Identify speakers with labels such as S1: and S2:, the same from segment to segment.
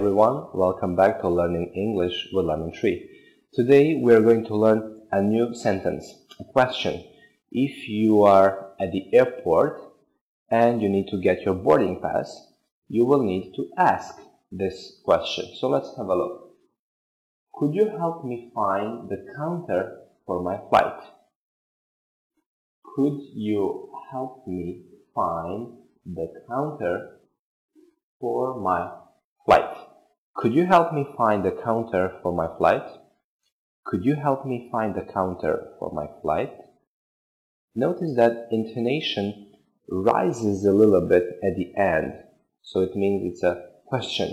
S1: welcome back to Learning English with Lemon Tree. Today we are going to learn a new sentence, a question. If you are at the airport and you need to get your boarding pass, you will need to ask this question. So let's have a look. Could you help me find the counter for my flight? Could you help me find the counter for my flight? Could you help me find the counter for my flight? Could you help me find the counter for my flight? Notice that intonation rises a little bit at the end, so it means it's a question.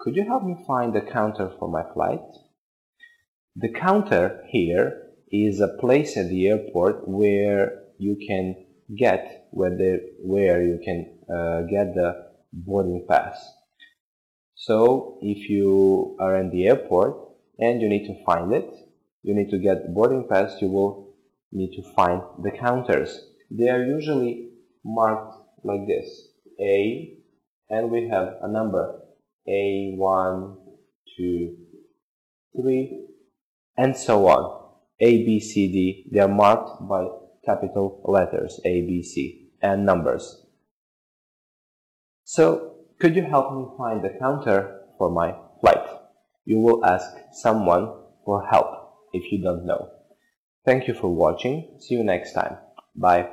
S1: Could you help me find the counter for my flight? The counter here is a place at the airport where you can get where, the, where you can uh, get the boarding pass. So if you are in the airport and you need to find it, you need to get boarding pass, you will need to find the counters. They are usually marked like this. A, and we have a number. A, 1, 2, 3, and so on. A, B, C, D. They are marked by capital letters, A, B, C, and numbers. So could you help me find the counter for my flight? You will ask someone for help if you don't know. Thank you for watching. See you next time. Bye.